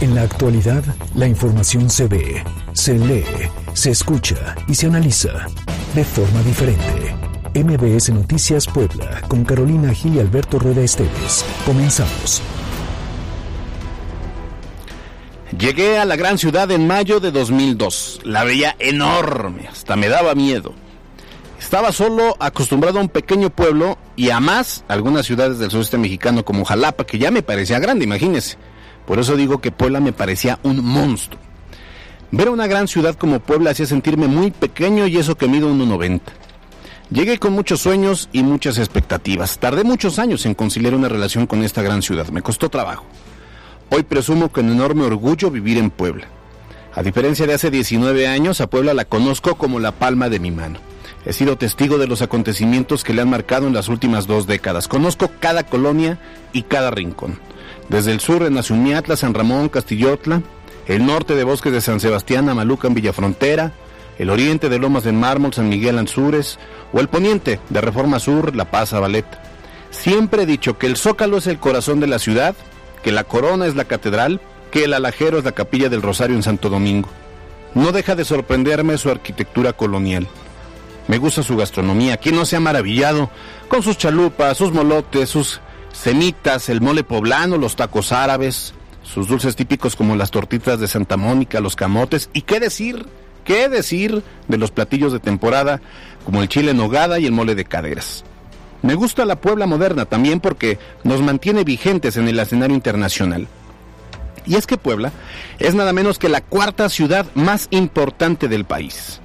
En la actualidad, la información se ve, se lee, se escucha y se analiza de forma diferente. MBS Noticias Puebla, con Carolina Gil y Alberto Rueda Esteves. Comenzamos. Llegué a la gran ciudad en mayo de 2002. La veía enorme, hasta me daba miedo. Estaba solo acostumbrado a un pequeño pueblo y a más algunas ciudades del sureste mexicano como Jalapa, que ya me parecía grande, imagínese. Por eso digo que Puebla me parecía un monstruo. Ver una gran ciudad como Puebla hacía sentirme muy pequeño y eso que mido 1,90. Llegué con muchos sueños y muchas expectativas. Tardé muchos años en conciliar una relación con esta gran ciudad. Me costó trabajo. Hoy presumo con enorme orgullo vivir en Puebla. A diferencia de hace 19 años, a Puebla la conozco como la palma de mi mano. He sido testigo de los acontecimientos que le han marcado en las últimas dos décadas. Conozco cada colonia y cada rincón. Desde el sur en Azumiatla, San Ramón, Castillotla, el norte de Bosques de San Sebastián, Amaluca en Villafrontera, el oriente de Lomas de Mármol, San Miguel Anzures, o el poniente de Reforma Sur, La Paz, Valeta. Siempre he dicho que el Zócalo es el corazón de la ciudad, que la corona es la catedral, que el alajero es la capilla del Rosario en Santo Domingo. No deja de sorprenderme su arquitectura colonial. Me gusta su gastronomía. ¿Quién no se ha maravillado con sus chalupas, sus molotes, sus semitas, el mole poblano, los tacos árabes, sus dulces típicos como las tortitas de Santa Mónica, los camotes, y qué decir, qué decir de los platillos de temporada como el chile nogada y el mole de caderas. Me gusta la Puebla moderna también porque nos mantiene vigentes en el escenario internacional. Y es que Puebla es nada menos que la cuarta ciudad más importante del país.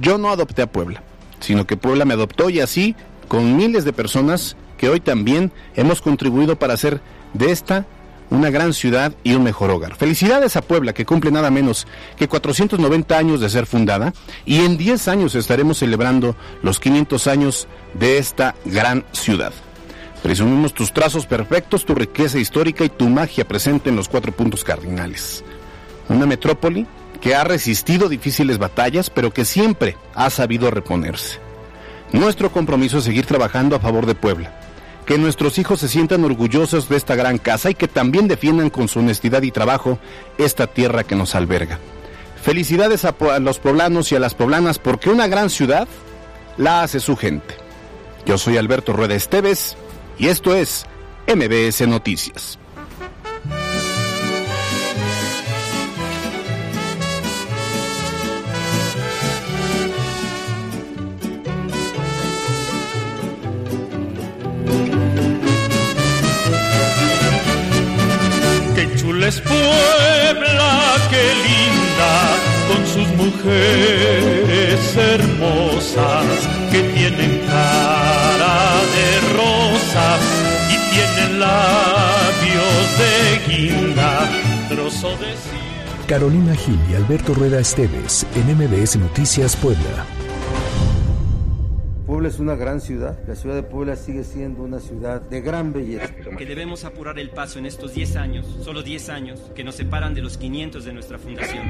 Yo no adopté a Puebla, sino que Puebla me adoptó y así, con miles de personas, que hoy también hemos contribuido para hacer de esta una gran ciudad y un mejor hogar. Felicidades a Puebla, que cumple nada menos que 490 años de ser fundada, y en 10 años estaremos celebrando los 500 años de esta gran ciudad. Presumimos tus trazos perfectos, tu riqueza histórica y tu magia presente en los cuatro puntos cardinales. Una metrópoli que ha resistido difíciles batallas, pero que siempre ha sabido reponerse. Nuestro compromiso es seguir trabajando a favor de Puebla que nuestros hijos se sientan orgullosos de esta gran casa y que también defiendan con su honestidad y trabajo esta tierra que nos alberga. Felicidades a, los poblanos y a las poblanas porque una gran ciudad la hace su gente. Yo soy Alberto Rueda Esteves y esto es MBS Noticias. Es Puebla, qué linda, con sus mujeres hermosas que tienen cara de rosas y tienen labios de guinda, trozo de Carolina Gil y Alberto Rueda Esteves en MBS Noticias Puebla. Puebla es una gran ciudad. La ciudad de Puebla sigue siendo una ciudad de gran belleza. Que debemos apurar el paso en estos 10 años, solo 10 años, que nos separan de los 500 de nuestra fundación.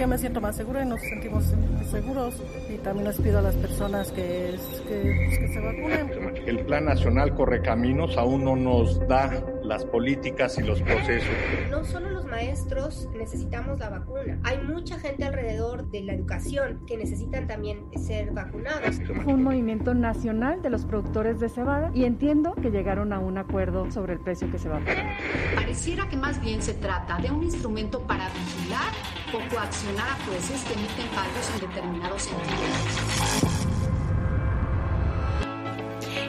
Yo me siento más segura y nos sentimos seguros y también les pido a las personas que, que, que se vacunen. El Plan Nacional Correcaminos aún no nos da las políticas y los procesos. No solo los maestros necesitamos la vacuna, hay mucha gente alrededor de la educación que necesitan también ser vacunados. Un movimiento nacional de los productores de cebada y entiendo que llegaron a un acuerdo sobre el precio que se va a pagar. Pareciera que más bien se trata de un instrumento para vigilar o coaccionar a jueces que emiten fallos en determinados sentidos.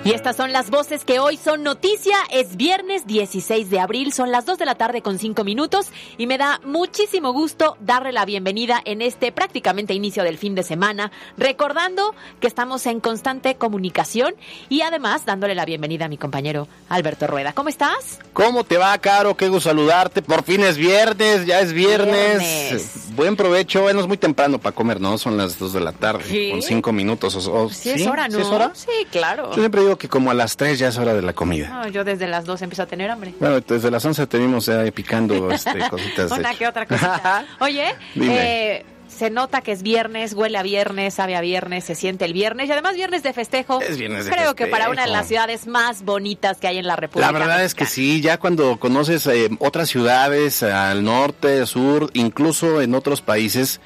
Y estas son las voces que hoy son noticia. Es viernes 16 de abril, son las 2 de la tarde con 5 minutos y me da muchísimo gusto darle la bienvenida en este prácticamente inicio del fin de semana, recordando que estamos en constante comunicación y además dándole la bienvenida a mi compañero Alberto Rueda. ¿Cómo estás? ¿Cómo te va, Caro? Qué gusto saludarte. Por fin es viernes, ya es viernes. Buen provecho. Bueno, es muy temprano para comer, ¿no? Son las 2 de la tarde, con 5 minutos. O, sí, es hora, ¿no? ¿Sí, es hora? sí claro. Yo siempre digo que como a las 3 ya es hora de la comida. No, yo desde las 2 empiezo a tener hambre. Bueno, desde las 11 tenemos ya picando este, cositas. Una que otra cosita. Oye, eh, se nota que es viernes, huele a viernes, sabe a viernes, se siente el viernes y además viernes de festejo. Es viernes de Creo que para una de las ciudades más bonitas que hay en la República. La verdad es que sí, ya cuando conoces eh, otras ciudades al norte, sur, incluso en otros países,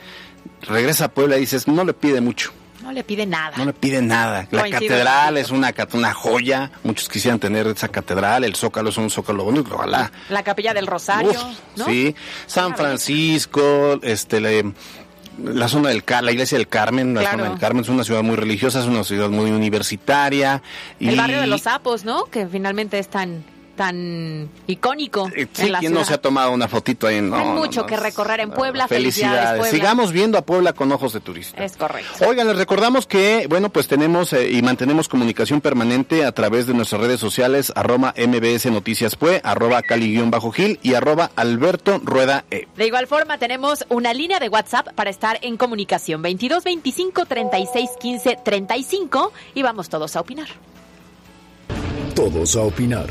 regresa a Puebla y dices, no le pide mucho, No le pide nada. no le pide nada. La Coincido catedral es una, una joya, muchos quisieran tener esa catedral, el zócalo es un zócalo bonito, ojalá. La capilla del Rosario, Uf, ¿no? Sí, San Francisco, este, le- la zona del la iglesia del Carmen, la Claro. zona del Carmen es una ciudad muy religiosa, es una ciudad muy universitaria. El y- barrio de los sapos, ¿no? Que finalmente es tan, tan icónico Eh, en Sí, la ¿quién no se ha tomado una fotito ahí? No, Hay mucho no, que recorrer en Puebla. Felicidades. Felicidades, Puebla. Sigamos viendo a Puebla con ojos de turista. Es correcto. Oigan, les recordamos que, bueno, pues tenemos eh, y mantenemos comunicación permanente a través de nuestras redes sociales, arroba MBS Noticias Pue, arroba Cali-Gil y arroba Alberto Rueda E. De igual forma, tenemos una línea de WhatsApp para estar en comunicación. 22 25 36 15 35 y vamos todos a opinar. Todos a opinar.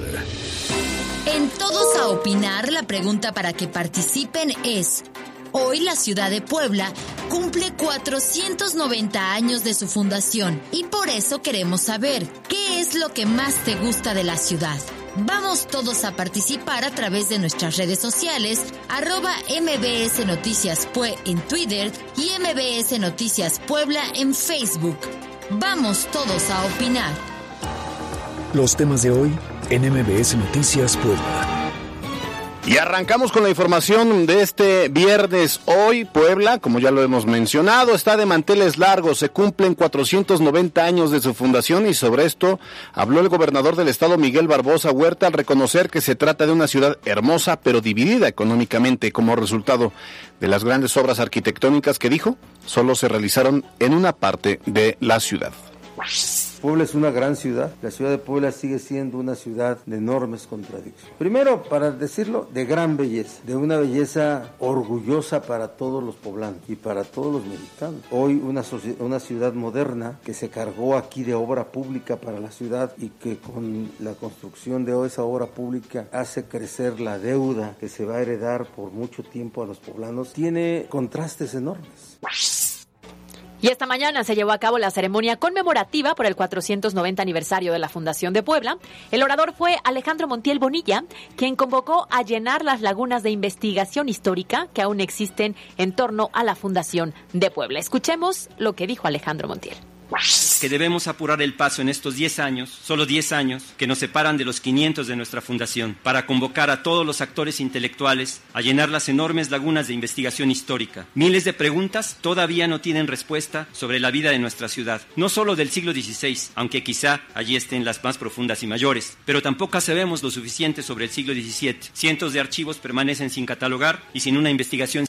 En Todos a Opinar, la pregunta para que participen es, hoy la ciudad de Puebla cumple 490 años de su fundación y por eso queremos saber qué es lo que más te gusta de la ciudad. Vamos todos a participar a través de nuestras redes sociales, arroba MBS Noticias Pue en Twitter y MBS Noticias Puebla en Facebook. Vamos todos a opinar. Los temas de hoy en MBS Noticias Puebla. Y arrancamos con la información de este viernes. Hoy Puebla, como ya lo hemos mencionado, está de manteles largos. Se cumplen 490 años de su fundación y sobre esto habló el gobernador del estado Miguel Barbosa Huerta al reconocer que se trata de una ciudad hermosa pero dividida económicamente como resultado de las grandes obras arquitectónicas que dijo solo se realizaron en una parte de la ciudad. Puebla es una gran ciudad. La ciudad de Puebla sigue siendo una ciudad de enormes contradicciones. Primero, para decirlo, de gran belleza, de una belleza orgullosa para todos los poblanos y para todos los mexicanos. Hoy una, una ciudad moderna que se cargó aquí de obra pública para la ciudad y que con la construcción de esa obra pública hace crecer la deuda que se va a heredar por mucho tiempo a los poblanos, tiene contrastes enormes. Y esta mañana se llevó a cabo la ceremonia conmemorativa por el 490 aniversario de la Fundación de Puebla. El orador fue Alejandro Montiel Bonilla, quien convocó a llenar las lagunas de investigación histórica que aún existen en torno a la Fundación de Puebla. Escuchemos lo que dijo Alejandro Montiel. Que debemos apurar el paso en estos 10 años, solo 10 años, que nos separan de los 500 de nuestra fundación, para convocar a todos los actores intelectuales a llenar las enormes lagunas de investigación histórica. Miles de preguntas todavía no tienen respuesta sobre la vida de nuestra ciudad, no solo del siglo XVI, aunque quizá allí estén las más profundas y mayores, pero tampoco sabemos lo suficiente sobre el siglo XVII. Cientos de archivos permanecen sin catalogar y sin una investigación.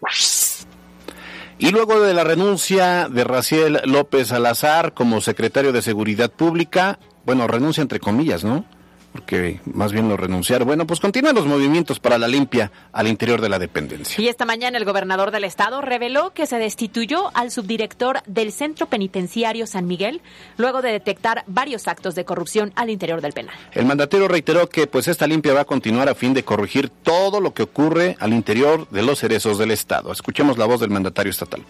Y luego de la renuncia de Raciel López Salazar como secretario de Seguridad Pública, bueno, renuncia entre comillas, ¿no? Porque más bien lo renunciar. Bueno, pues continúan los movimientos para la limpia al interior de la dependencia. Y esta mañana el gobernador del estado reveló que se destituyó al subdirector del Centro Penitenciario San Miguel luego de detectar varios actos de corrupción al interior del penal. El mandatario reiteró que pues esta limpia va a continuar a fin de corregir todo lo que ocurre al interior de los cerezos del Estado. Escuchemos la voz del mandatario estatal.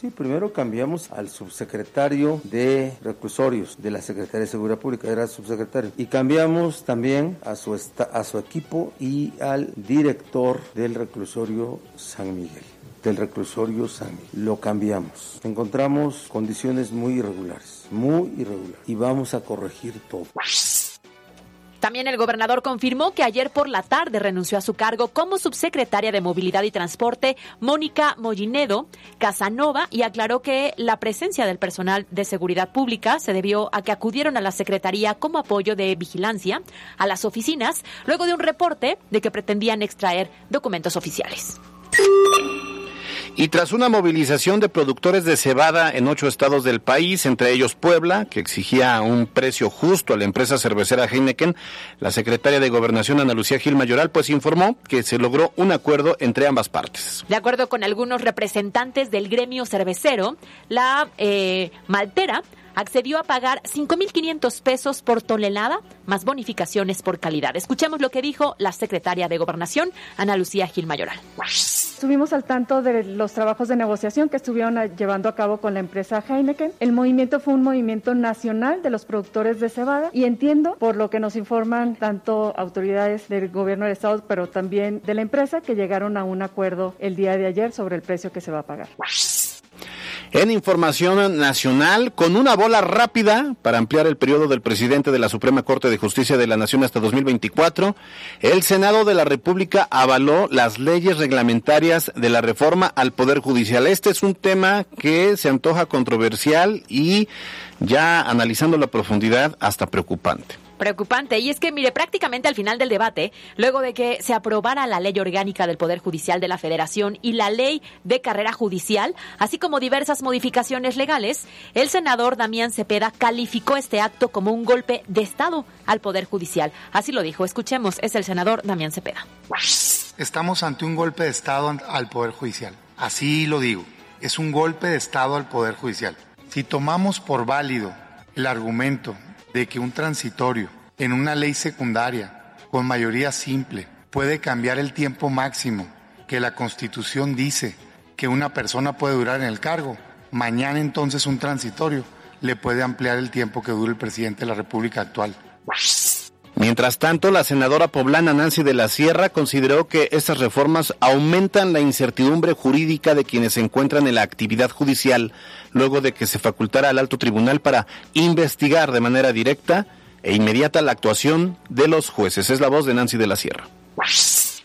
Sí, primero cambiamos al subsecretario de reclusorios de la Secretaría de Seguridad Pública, era subsecretario. Y cambiamos también a su, a su equipo y al director del reclusorio San Miguel. Del reclusorio San Miguel. Lo cambiamos. Encontramos condiciones muy irregulares, muy irregulares. Y vamos a corregir todo. También el gobernador confirmó que ayer por la tarde renunció a su cargo como subsecretaria de Movilidad y Transporte Mónica Mollinedo Casanova y aclaró que la presencia del personal de seguridad pública se debió a que acudieron a la Secretaría como apoyo de vigilancia a las oficinas luego de un reporte de que pretendían extraer documentos oficiales. Y tras una movilización de productores de cebada en ocho estados del país, entre ellos Puebla, que exigía un precio justo a la empresa cervecera Heineken, la secretaria de Gobernación Ana Lucía Gil Mayoral pues informó que se logró un acuerdo entre ambas partes. De acuerdo con algunos representantes del gremio cervecero, la eh, maltera accedió a pagar 5.500 pesos por tonelada, más bonificaciones por calidad. Escuchemos lo que dijo la secretaria de Gobernación, Ana Lucía Gil Mayoral. Estuvimos al tanto de los trabajos de negociación que estuvieron llevando a cabo con la empresa Heineken. El movimiento fue un movimiento nacional de los productores de cebada y entiendo, por lo que nos informan tanto autoridades del gobierno del estado, pero también de la empresa, que llegaron a un acuerdo el día de ayer sobre el precio que se va a pagar. En información nacional, con una bola rápida para ampliar el periodo del presidente de la Suprema Corte de Justicia de la Nación hasta 2024, el Senado de la República avaló las leyes reglamentarias de la reforma al Poder Judicial. Este es un tema que se antoja controversial y ya analizando la profundidad hasta preocupante preocupante. Y es que, mire, prácticamente al final del debate, luego de que se aprobara la ley orgánica del Poder Judicial de la Federación y la ley de carrera judicial, así como diversas modificaciones legales, el senador Damián Cepeda calificó este acto como un golpe de Estado al Poder Judicial. Así lo dijo. Escuchemos, es el senador Damián Cepeda. Estamos ante un golpe de Estado al Poder Judicial. Así lo digo. Es un golpe de Estado al Poder Judicial. Si tomamos por válido el argumento de que un transitorio en una ley secundaria con mayoría simple puede cambiar el tiempo máximo que la Constitución dice que una persona puede durar en el cargo. Mañana entonces un transitorio le puede ampliar el tiempo que dure el presidente de la República actual. Mientras tanto, la senadora poblana Nancy de la Sierra consideró que estas reformas aumentan la incertidumbre jurídica de quienes se encuentran en la actividad judicial luego de que se facultara al alto tribunal para investigar de manera directa e inmediata la actuación de los jueces. Es la voz de Nancy de la Sierra.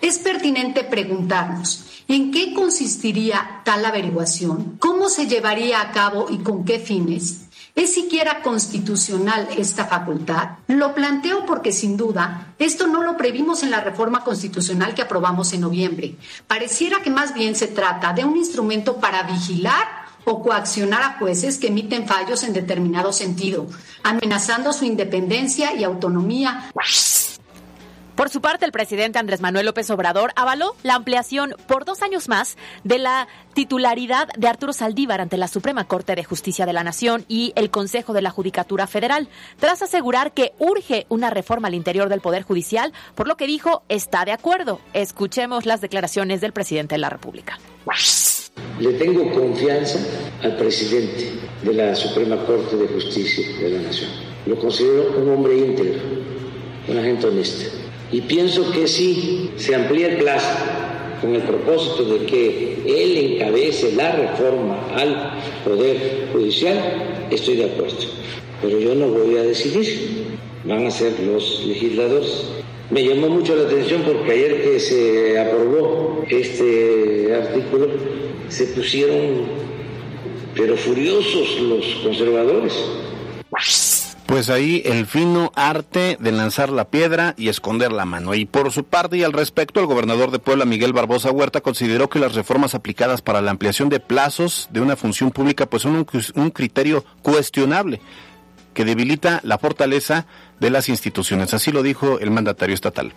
Es pertinente preguntarnos en qué consistiría tal averiguación, cómo se llevaría a cabo y con qué fines ¿Es siquiera constitucional esta facultad? Lo planteo porque sin duda esto no lo previmos en la reforma constitucional que aprobamos en noviembre. Pareciera que más bien se trata de un instrumento para vigilar o coaccionar a jueces que emiten fallos en determinado sentido, amenazando su independencia y autonomía. Por su parte, el presidente Andrés Manuel López Obrador avaló la ampliación por dos años más de la titularidad de Arturo Saldívar ante la Suprema Corte de Justicia de la Nación y el Consejo de la Judicatura Federal, tras asegurar que urge una reforma al interior del Poder Judicial, por lo que dijo está de acuerdo. Escuchemos las declaraciones del presidente de la República. Le tengo confianza al presidente de la Suprema Corte de Justicia de la Nación. Lo considero un hombre íntegro, una gente honesta y pienso que si se amplía el plazo con el propósito de que él encabece la reforma al Poder Judicial, estoy de acuerdo. Pero yo no voy a decidir, van a ser los legisladores. Me llamó mucho la atención porque ayer que se aprobó este artículo, se pusieron, pero furiosos los conservadores pues ahí el fino arte de lanzar la piedra y esconder la mano. Y por su parte y al respecto, el gobernador de Puebla, Miguel Barbosa Huerta, consideró que las reformas aplicadas para la ampliación de plazos de una función pública pues son un, un criterio cuestionable que debilita la fortaleza de las instituciones. Así lo dijo el mandatario estatal.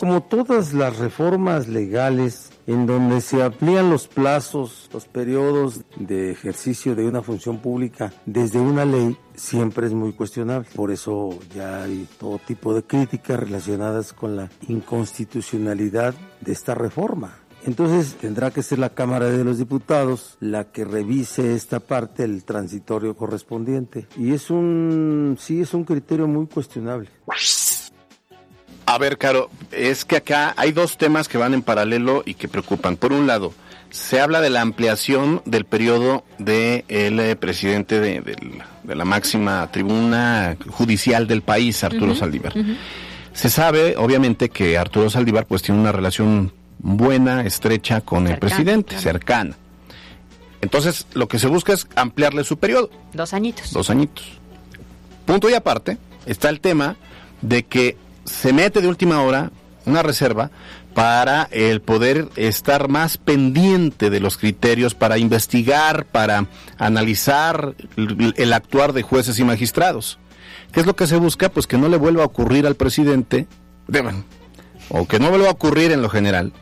Como todas las reformas legales en donde se amplían los plazos, los periodos de ejercicio de una función pública desde una ley, siempre es muy cuestionable. Por eso ya hay todo tipo de críticas relacionadas con la inconstitucionalidad de esta reforma. Entonces tendrá que ser la Cámara de los Diputados la que revise esta parte, el transitorio correspondiente. Y es un, sí, es un criterio muy cuestionable. A ver, Caro, es que acá hay dos temas que van en paralelo y que preocupan. Por un lado, se habla de la ampliación del periodo del de eh, presidente de, la máxima tribuna judicial del país, Arturo Saldívar. Se sabe, obviamente, que Arturo Saldívar pues tiene una relación buena, estrecha con el presidente, cercana. Entonces, lo que se busca es ampliarle su periodo. Dos añitos. Dos añitos. Punto y aparte, está el tema de que se mete de última hora una reserva para el poder estar más pendiente de los criterios para investigar, para analizar el actuar de jueces y magistrados. ¿Qué es lo que se busca? Pues que no le vuelva a ocurrir al presidente, o que no vuelva a ocurrir en lo general,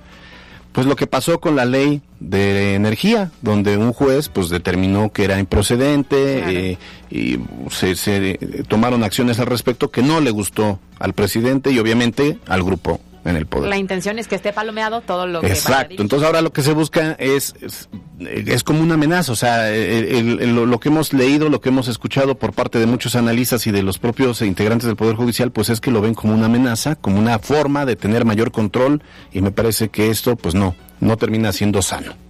pues lo que pasó con la ley de energía, donde un juez pues determinó que era improcedente eh, y se, tomaron acciones al respecto que no le gustó al presidente y obviamente al grupo en el poder. La intención es que esté palomeado todo lo que Exacto. Entonces ahora lo que se busca es, es, como una amenaza. O sea, lo, que hemos leído, lo que hemos escuchado por parte de muchos analistas y de los propios integrantes del Poder Judicial, pues es que lo ven como una amenaza, como una forma de tener mayor control y me parece que esto, pues no, no termina siendo sano.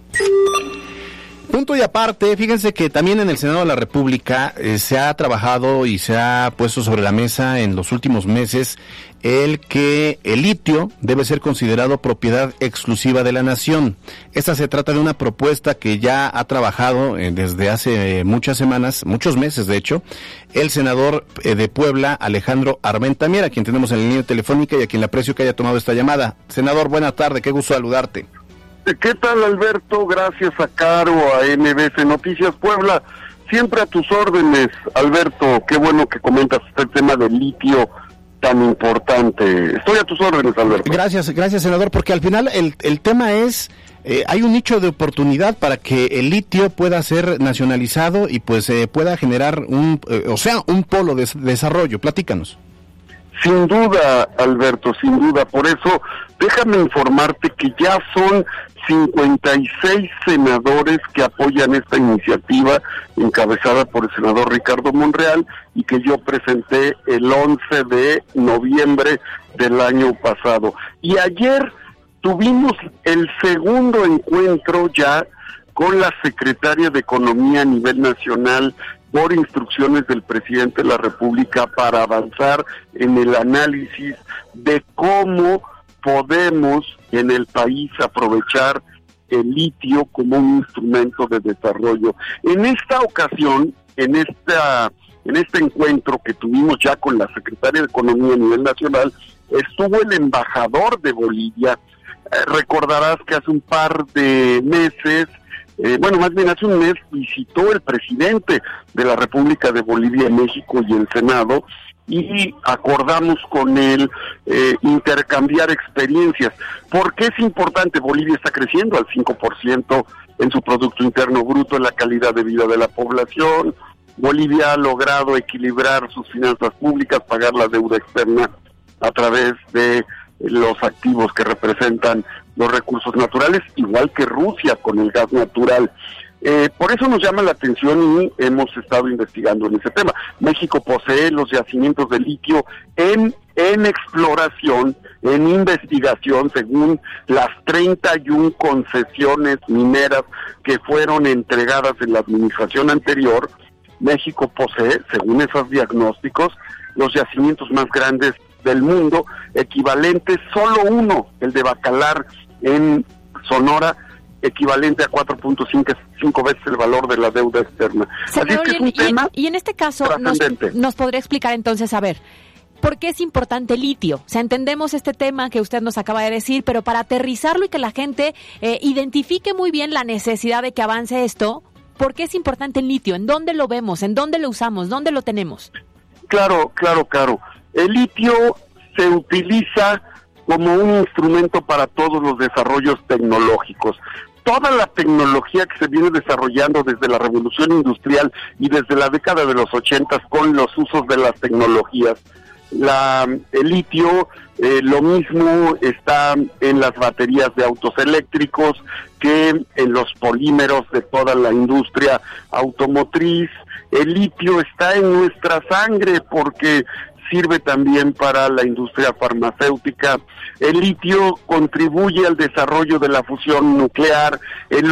Punto y aparte, fíjense que también en el Senado de la República eh, se ha trabajado y se ha puesto sobre la mesa en los últimos meses el que el litio debe ser considerado propiedad exclusiva de la nación. Esta se trata de una propuesta que ya ha trabajado eh, desde hace muchas semanas, muchos meses de hecho, el senador eh, de Puebla, Alejandro Armenta a quien tenemos en la línea telefónica y a quien le aprecio que haya tomado esta llamada. Senador, buena tarde, qué gusto saludarte. ¿Qué tal Alberto? Gracias a Caro, a NBC Noticias Puebla. Siempre a tus órdenes, Alberto. Qué bueno que comentas este tema del litio tan importante. Estoy a tus órdenes, Alberto. Gracias, gracias, senador, porque al final el, el tema es, eh, hay un nicho de oportunidad para que el litio pueda ser nacionalizado y pues eh, pueda generar un, eh, o sea, un polo de desarrollo. Platícanos. Sin duda, Alberto, sin duda. Por eso, déjame informarte que ya son 56 senadores que apoyan esta iniciativa encabezada por el senador Ricardo Monreal y que yo presenté el 11 de noviembre del año pasado. Y ayer tuvimos el segundo encuentro ya con la secretaria de Economía a nivel nacional por instrucciones del presidente de la República para avanzar en el análisis de cómo podemos en el país aprovechar el litio como un instrumento de desarrollo. En esta ocasión, en esta en este encuentro que tuvimos ya con la secretaria de Economía a nivel nacional, estuvo el embajador de Bolivia. Eh, recordarás que hace un par de meses, eh, bueno, más bien hace un mes, visitó el presidente de la República de Bolivia, México y el Senado y acordamos con él eh, intercambiar experiencias. ¿Por qué es importante? Bolivia está creciendo al 5% en su Producto Interno Bruto, en la calidad de vida de la población. Bolivia ha logrado equilibrar sus finanzas públicas, pagar la deuda externa a través de los activos que representan los recursos naturales, igual que Rusia con el gas natural. Eh, por eso nos llama la atención y hemos estado investigando en ese tema. México posee los yacimientos de litio en, en exploración, en investigación, según las 31 concesiones mineras que fueron entregadas en la administración anterior. México posee, según esos diagnósticos, los yacimientos más grandes del mundo, equivalentes solo uno, el de Bacalar en Sonora, equivalente a 4.5 veces el valor de la deuda externa. Así que es un y, tema y en este caso nos, nos podría explicar entonces, a ver, ¿Por qué es importante el litio? O sea, entendemos este tema que usted nos acaba de decir, pero para aterrizarlo y que la gente eh, identifique muy bien la necesidad de que avance esto, ¿por qué es importante el litio? ¿En dónde lo vemos? ¿En dónde lo usamos? ¿Dónde lo tenemos? Claro, claro, claro. El litio se utiliza como un instrumento para todos los desarrollos tecnológicos toda la tecnología que se viene desarrollando desde la revolución industrial y desde la década de los ochentas con los usos de las tecnologías. La, el litio, eh, lo mismo está en las baterías de autos eléctricos que en los polímeros de toda la industria automotriz. El litio está en nuestra sangre porque sirve también para la industria farmacéutica. El litio contribuye al desarrollo de la fusión nuclear. El,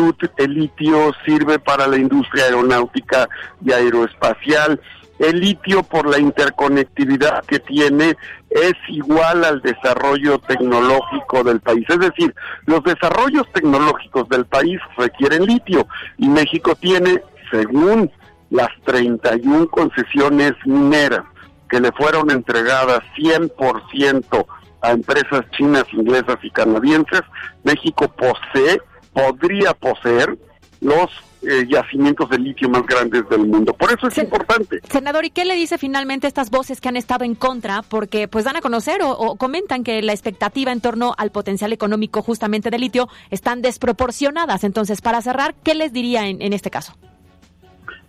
litio sirve para la industria aeronáutica y aeroespacial. El litio, por la interconectividad que tiene, es igual al desarrollo tecnológico del país. Es decir, los desarrollos tecnológicos del país requieren litio y México tiene, según las 31 concesiones mineras que le fueron entregadas 100% a empresas chinas, inglesas y canadienses, México posee, podría poseer los eh, yacimientos de litio más grandes del mundo. Por eso es importante. Senador, ¿y qué le dice finalmente estas voces que han estado en contra? Porque pues dan a conocer o, comentan que la expectativa en torno al potencial económico justamente del litio están desproporcionadas. Entonces, para cerrar, ¿qué les diría en este caso?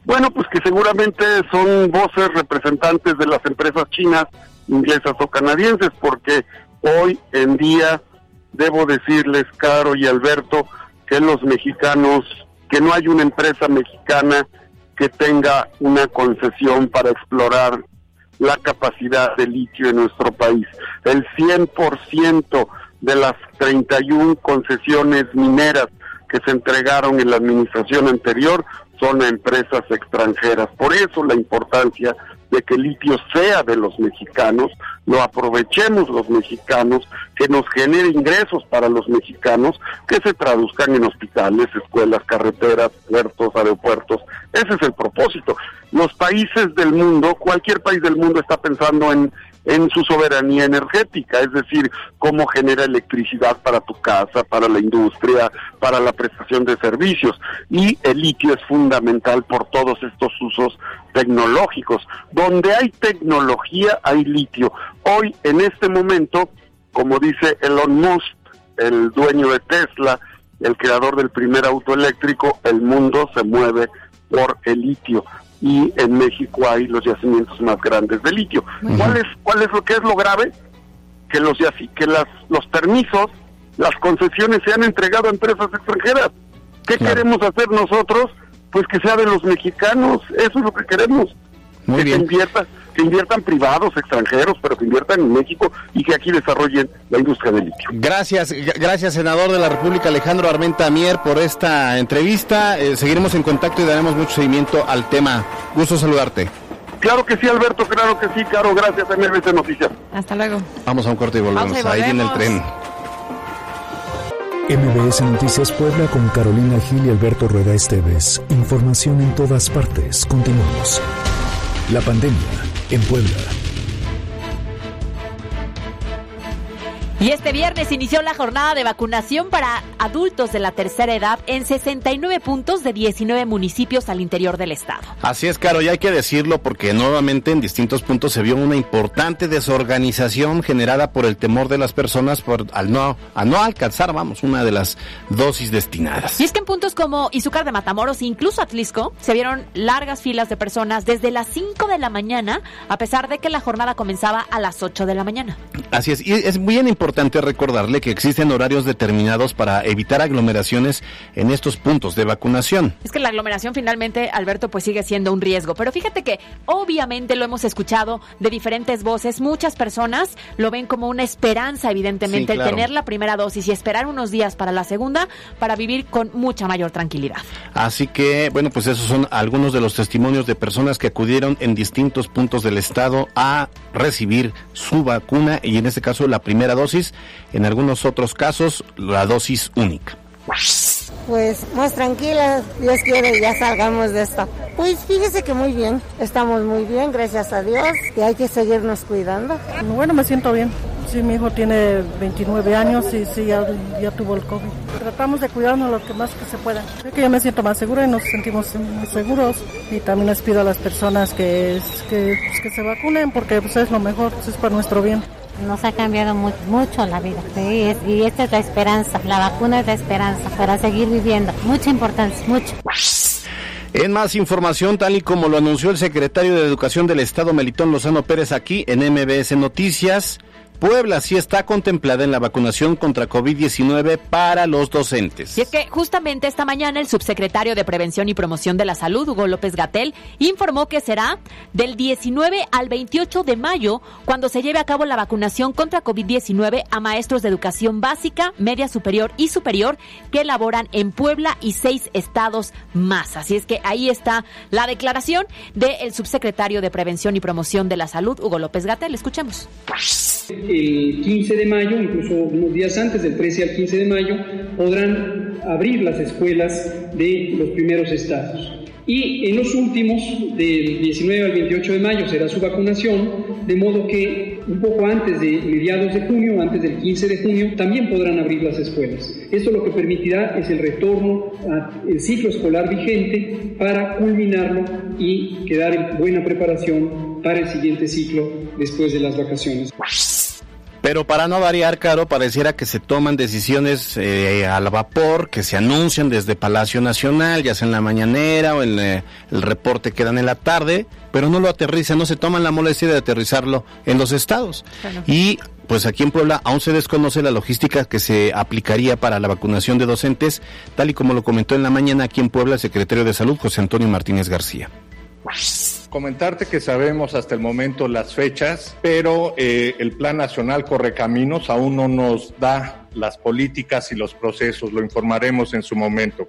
Bueno, pues que seguramente son voces representantes de las empresas chinas, inglesas o canadienses, porque Hoy en día, debo decirles, Caro y Alberto, que los mexicanos, que no hay una empresa mexicana que tenga una concesión para explorar la capacidad de litio en nuestro país. El 100% de las 31 concesiones mineras que se entregaron en la administración anterior son empresas extranjeras. Por eso la importancia de que el litio sea de los mexicanos, lo aprovechemos los mexicanos, que nos genere ingresos para los mexicanos, que se traduzcan en hospitales, escuelas, carreteras, puertos, aeropuertos. Ese es el propósito. Los países del mundo, cualquier país del mundo está pensando en en su soberanía energética, es decir, cómo genera electricidad para tu casa, para la industria, para la prestación de servicios. Y el litio es fundamental por todos estos usos tecnológicos. Donde hay tecnología, hay litio. Hoy, en este momento, como dice Elon Musk, el dueño de Tesla, el creador del primer auto eléctrico, el mundo se mueve por el litio y en México hay los yacimientos más grandes de litio. ¿Cuál es cuál es lo que es lo grave? Que los que las los permisos, las concesiones se han entregado a empresas extranjeras. ¿Qué queremos hacer nosotros? Pues que sea de los mexicanos, eso es lo que queremos. Muy que bien. se invierta que inviertan privados, extranjeros, pero que inviertan en México y que aquí desarrollen la industria del litio. Gracias, gracias senador de la República Alejandro Armenta Mier por esta entrevista. Eh, seguiremos en contacto y daremos mucho seguimiento al tema. Gusto saludarte. Claro que sí, Alberto, claro que sí, Caro, gracias a MBC Noticias. Hasta luego. Vamos a un corte y volvemos. Y Ahí viene el volvemos. tren. MBS Noticias Puebla con Carolina Gil y Alberto Rueda Esteves. Información en todas partes. Continuamos. La pandemia en Puebla. Y este viernes inició la jornada de vacunación para adultos de la tercera edad en 69 puntos de 19 municipios al interior del estado. Así es, Caro, y hay que decirlo porque nuevamente en distintos puntos se vio una importante desorganización generada por el temor de las personas por al no, a no alcanzar, vamos, una de las dosis destinadas. Y es que en puntos como Izúcar de Matamoros e incluso Atlisco se vieron largas filas de personas desde las 5 de la mañana, a pesar de que la jornada comenzaba a las 8 de la mañana. Así es, y es bien importante recordarle que existen horarios determinados para evitar aglomeraciones en estos puntos de vacunación. Es que la aglomeración finalmente, Alberto, pues sigue siendo un riesgo. Pero fíjate que obviamente lo hemos escuchado de diferentes voces. Muchas personas lo ven como una esperanza, evidentemente, Sí, claro. el tener la primera dosis y esperar unos días para la segunda para vivir con mucha mayor tranquilidad. Así que, bueno, pues esos son algunos de los testimonios de personas que acudieron en distintos puntos del estado a recibir su vacuna y en este caso la primera dosis, en algunos otros casos la dosis única. Pues más tranquila, Dios quiere ya salgamos de esto. Pues fíjese que muy bien, estamos muy bien, gracias a Dios, y hay que seguirnos cuidando. Bueno, me siento bien. Sí, mi hijo tiene 29 años y sí, ya, ya tuvo el COVID. Tratamos de cuidarnos lo que más que se pueda. Creo que yo me siento más segura y nos sentimos seguros. Y también les pido a las personas que, que, pues, que se vacunen porque pues, es lo mejor, pues, es para nuestro bien. Nos ha cambiado mu- mucho la vida. Y esta es la esperanza. La vacuna es la esperanza para seguir viviendo. Mucha importancia, mucho. En más información, tal y como lo anunció el secretario de Educación del Estado, Melitón Lozano Pérez, aquí en MBS Noticias, Puebla sí está contemplada en la vacunación contra COVID-19 para los docentes. Y es que justamente esta mañana el subsecretario de Prevención y Promoción de la Salud, Hugo López Gatel, informó que será del 19 al 28 de mayo cuando se lleve a cabo la vacunación contra COVID-19 a maestros de educación básica, media superior y superior que laboran en Puebla y seis estados más. Así es que ahí está la declaración del subsecretario de Prevención y Promoción de la Salud, Hugo López Gatel. Escuchemos. El 15 de mayo, incluso unos días antes, del 13 al 15 de mayo, podrán abrir las escuelas de los primeros estados. Y en los últimos, del 19 al 28 de mayo, será su vacunación, de modo que un poco antes de mediados de junio, antes del 15 de junio, también podrán abrir las escuelas. Esto lo que permitirá es el retorno al ciclo escolar vigente para culminarlo y quedar en buena preparación para el siguiente ciclo después de las vacaciones. Pero para no variar, Caro, pareciera que se toman decisiones eh, al vapor, que se anuncian desde Palacio Nacional, ya sea en la mañanera o en eh, el reporte que dan en la tarde, pero no lo aterrizan, no se toman la molestia de aterrizarlo en los estados. Claro. Y pues aquí en Puebla aún se desconoce la logística que se aplicaría para la vacunación de docentes, tal y como lo comentó en la mañana aquí en Puebla el secretario de Salud, José Antonio Martínez García. Comentarte que sabemos hasta el momento las fechas, pero eh, el Plan Nacional Correcaminos aún no nos da las políticas y los procesos, lo informaremos en su momento.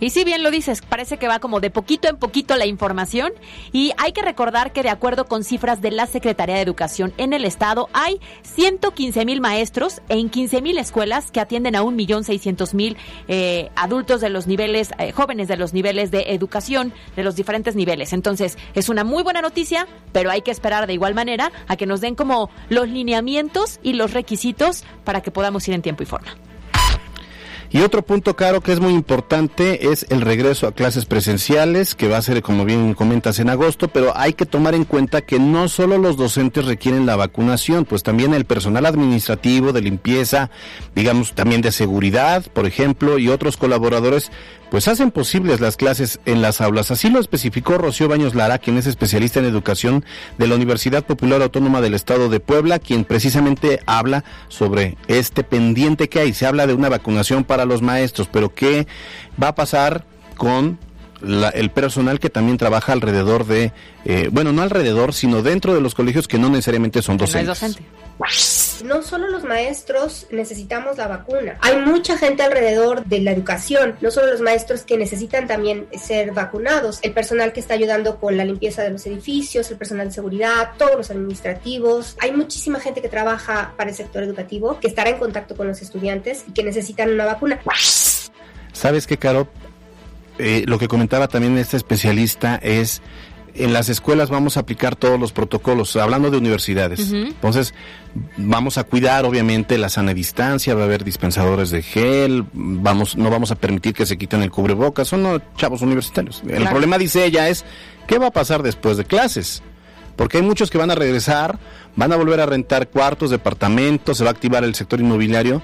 Y si bien lo dices, parece que va como de poquito en poquito la información y hay que recordar que de acuerdo con cifras de la Secretaría de Educación en el Estado hay 115 mil maestros en 15 mil escuelas que atienden a 1.600.000 eh, adultos de los niveles, eh, jóvenes de los niveles de educación, de los diferentes niveles. Entonces es una muy buena noticia, pero hay que esperar de igual manera a que nos den como los lineamientos y los requisitos para que podamos ir en tiempo y forma. Y otro punto, Caro, que es muy importante es el regreso a clases presenciales, que va a ser, como bien comentas, en agosto, pero hay que tomar en cuenta que no solo los docentes requieren la vacunación, pues también el personal administrativo, de limpieza, digamos, también de seguridad, por ejemplo, y otros colaboradores pues hacen posibles las clases en las aulas. Así lo especificó Rocío Baños Lara, quien es especialista en educación de la Universidad Popular Autónoma del Estado de Puebla, quien precisamente habla sobre este pendiente que hay. Se habla de una vacunación para los maestros, pero ¿qué va a pasar con el personal que también trabaja alrededor de, eh, bueno, no alrededor, sino dentro de los colegios que no necesariamente son docentes? No solo los maestros necesitamos la vacuna, hay mucha gente alrededor de la educación, no solo los maestros que necesitan también ser vacunados, el personal que está ayudando con la limpieza de los edificios, el personal de seguridad, todos los administrativos, hay muchísima gente que trabaja para el sector educativo, que estará en contacto con los estudiantes y que necesitan una vacuna. ¿Sabes qué, Caro? Eh, lo que comentaba también este especialista es en las escuelas vamos a aplicar todos los protocolos, hablando de universidades. Entonces, vamos a cuidar obviamente la sana distancia, va a haber dispensadores de gel, vamos no vamos a permitir que se quiten el cubrebocas, son chavos universitarios. El problema dice ella es ¿qué va a pasar después de clases? Porque hay muchos que van a regresar, van a volver a rentar cuartos, departamentos, se va a activar el sector inmobiliario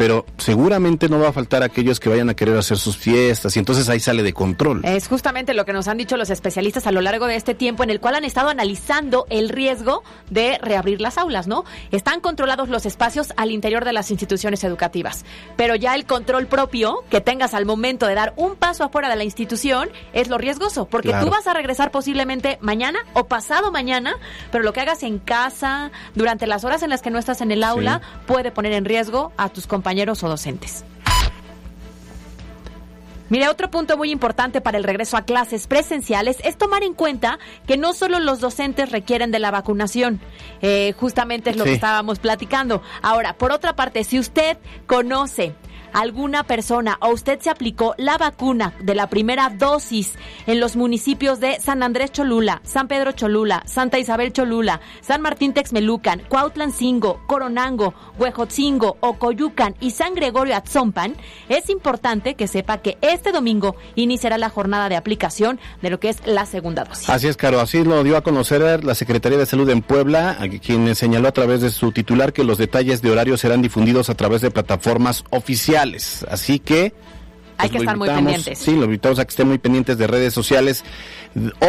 pero seguramente no va a faltar aquellos que vayan a querer hacer sus fiestas y entonces ahí sale de control. Es justamente lo que nos han dicho los especialistas a lo largo de este tiempo en el cual han estado analizando el riesgo de reabrir las aulas, ¿no? Están controlados los espacios al interior de las instituciones educativas, pero ya el control propio que tengas al momento de dar un paso afuera de la institución es lo riesgoso, porque tú vas a regresar posiblemente mañana o pasado mañana, pero lo que hagas en casa durante las horas en las que no estás en el aula puede poner en riesgo a tus compañeros compañeros o docentes. Mire, otro punto muy importante para el regreso a clases presenciales es tomar en cuenta que no solo los docentes requieren de la vacunación, eh, justamente es lo que estábamos platicando. Ahora, por otra parte, si usted conoce alguna persona o usted se aplicó la vacuna de la primera dosis en los municipios de San Andrés Cholula, San Pedro Cholula, Santa Isabel Cholula, San Martín Texmelucan, Cuautlancingo, Coronango, Huejotzingo, Ocoyucan y San Gregorio Atzompan, es importante que sepa que este domingo iniciará la jornada de aplicación de lo que es la segunda dosis. Así es, Caro, así lo dio a conocer la Secretaría de Salud en Puebla, quien señaló a través de su titular que los detalles de horario serán difundidos a través de plataformas oficiales Así que... Hay pues, que estar muy pendientes. Sí, lo invitamos a que estén muy pendientes de redes sociales